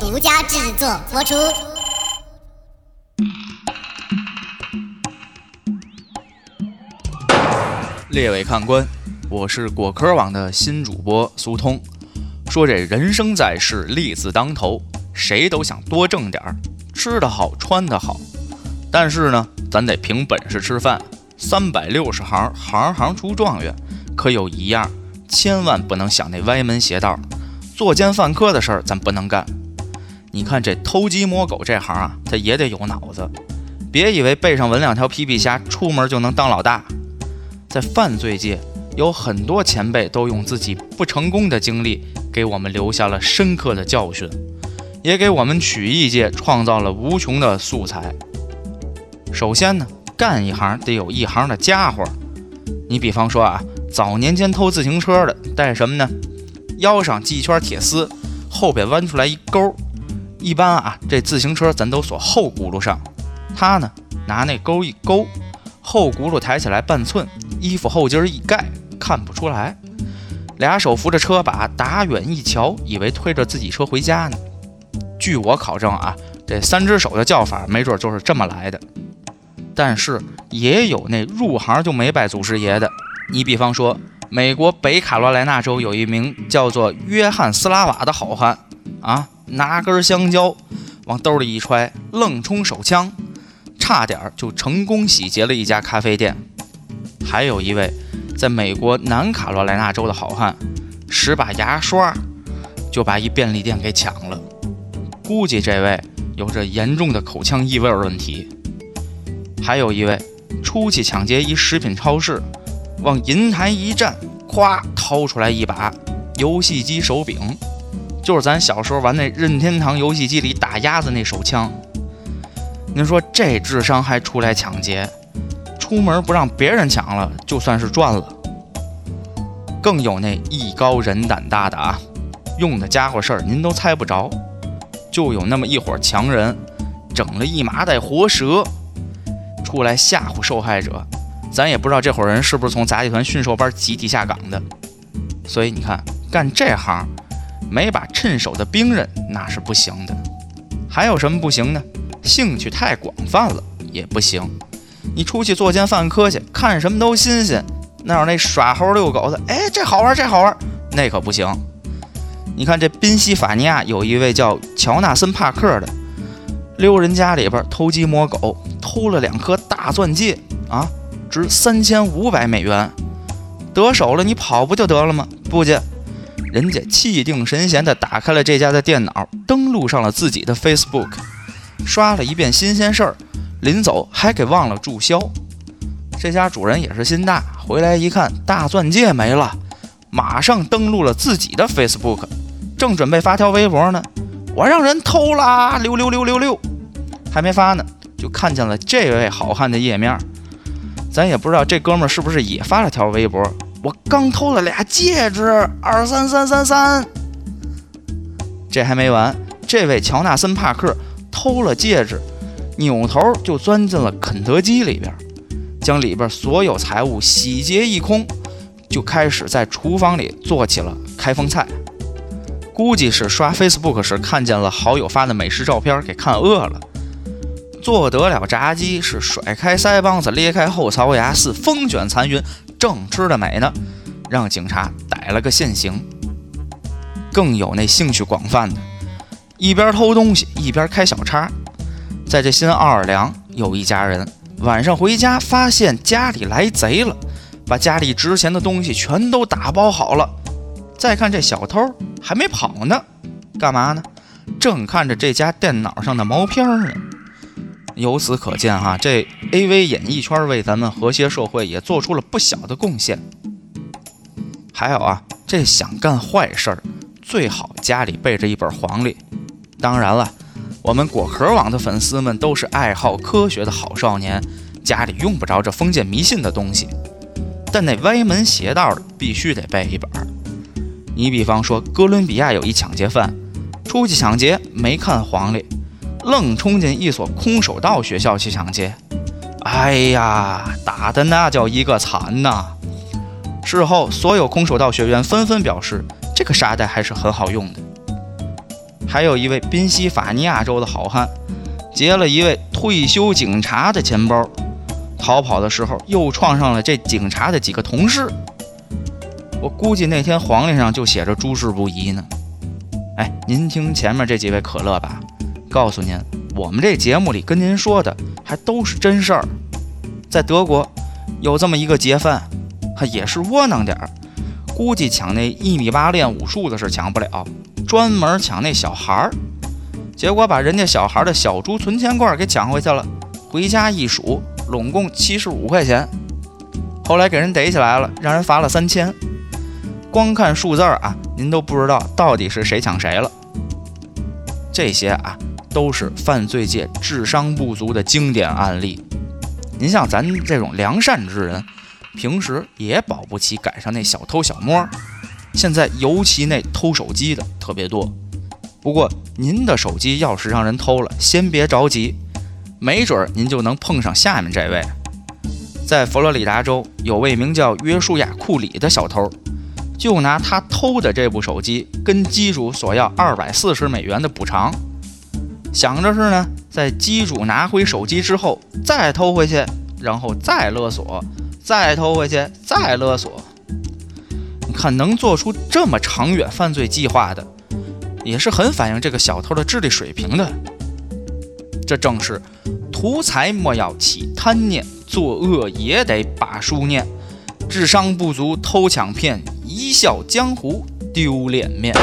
独家制作播出。列位看官，我是果壳网的新主播苏通。说这人生在世，利字当头，谁都想多挣点儿，吃得好，穿得好。但是呢，咱得凭本事吃饭。三百六十行，行行出状元。可有一样，千万不能想那歪门邪道，作奸犯科的事儿，咱不能干。你看这偷鸡摸狗这行啊，他也得有脑子。别以为背上纹两条皮皮虾，出门就能当老大。在犯罪界，有很多前辈都用自己不成功的经历，给我们留下了深刻的教训，也给我们曲艺界创造了无穷的素材。首先呢，干一行得有一行的家伙。你比方说啊。早年间偷自行车的带什么呢？腰上系一圈铁丝，后边弯出来一钩。一般啊，这自行车咱都锁后轱辘上。他呢，拿那钩一勾，后轱辘抬起来半寸，衣服后襟一盖，看不出来。俩手扶着车把，打远一瞧，以为推着自己车回家呢。据我考证啊，这三只手的叫法，没准就是这么来的。但是也有那入行就没拜祖师爷的。你比方说，美国北卡罗来纳州有一名叫做约翰斯拉瓦的好汉啊，拿根香蕉往兜里一揣，愣充手枪，差点就成功洗劫了一家咖啡店。还有一位在美国南卡罗来纳州的好汉，使把牙刷就把一便利店给抢了。估计这位有着严重的口腔异味问题。还有一位出去抢劫一食品超市。往银台一站，咵，掏出来一把游戏机手柄，就是咱小时候玩那任天堂游戏机里打鸭子那手枪。您说这智商还出来抢劫？出门不让别人抢了，就算是赚了。更有那艺高人胆大的啊，用的家伙事儿您都猜不着。就有那么一伙强人，整了一麻袋活蛇，出来吓唬受害者。咱也不知道这伙人是不是从杂技团驯兽班集体下岗的，所以你看，干这行没把趁手的兵刃那是不行的。还有什么不行呢？兴趣太广泛了也不行。你出去作奸犯科去，看什么都新鲜。那有那耍猴遛狗的，哎，这好玩，这好玩，那可不行。你看这宾夕法尼亚有一位叫乔纳森·帕克的，溜人家里边偷鸡摸狗，偷了两颗大钻戒啊。值三千五百美元，得手了，你跑不就得了吗？不去，人家气定神闲地打开了这家的电脑，登录上了自己的 Facebook，刷了一遍新鲜事儿，临走还给忘了注销。这家主人也是心大，回来一看大钻戒没了，马上登录了自己的 Facebook，正准备发条微博呢，我让人偷啦，溜溜溜溜溜，还没发呢，就看见了这位好汉的页面。咱也不知道这哥们儿是不是也发了条微博。我刚偷了俩戒指，二三三三三。这还没完，这位乔纳森·帕克偷了戒指，扭头就钻进了肯德基里边，将里边所有财物洗劫一空，就开始在厨房里做起了开封菜。估计是刷 Facebook 时看见了好友发的美食照片，给看饿了。做得了炸鸡，是甩开腮帮子，咧开后槽牙，似风卷残云，正吃的美呢，让警察逮了个现行。更有那兴趣广泛的，一边偷东西一边开小差。在这新奥尔良有一家人，晚上回家发现家里来贼了，把家里值钱的东西全都打包好了。再看这小偷还没跑呢，干嘛呢？正看着这家电脑上的毛片呢。由此可见，哈，这 A V 演艺圈为咱们和谐社会也做出了不小的贡献。还有啊，这想干坏事儿，最好家里备着一本黄历。当然了，我们果壳网的粉丝们都是爱好科学的好少年，家里用不着这封建迷信的东西。但那歪门邪道的必须得备一本。你比方说，哥伦比亚有一抢劫犯，出去抢劫没看黄历。愣冲进一所空手道学校去抢劫，哎呀，打的那叫一个惨呐！事后，所有空手道学员纷纷表示，这个沙袋还是很好用的。还有一位宾夕法尼亚州的好汉，劫了一位退休警察的钱包，逃跑的时候又撞上了这警察的几个同事。我估计那天黄历上就写着诸事不宜呢。哎，您听前面这几位可乐吧，告诉您，我们这节目里跟您说的还都是真事儿。在德国有这么一个劫犯，他也是窝囊点儿，估计抢那一米八练武术的是抢不了，专门抢那小孩儿，结果把人家小孩的小猪存钱罐给抢回去了。回家一数，拢共七十五块钱。后来给人逮起来了，让人罚了三千。光看数字儿啊，您都不知道到底是谁抢谁了。这些啊，都是犯罪界智商不足的经典案例。您像咱这种良善之人，平时也保不齐赶上那小偷小摸。现在尤其那偷手机的特别多。不过您的手机要是让人偷了，先别着急，没准您就能碰上下面这位。在佛罗里达州，有位名叫约书亚·库里的小偷。就拿他偷的这部手机跟机主索要二百四十美元的补偿，想着是呢，在机主拿回手机之后再偷回去，然后再勒索，再偷回去，再勒索。你看，能做出这么长远犯罪计划的，也是很反映这个小偷的智力水平的。这正是图财莫要起贪念，作恶也得把书念，智商不足偷抢骗。一笑江湖丢脸面。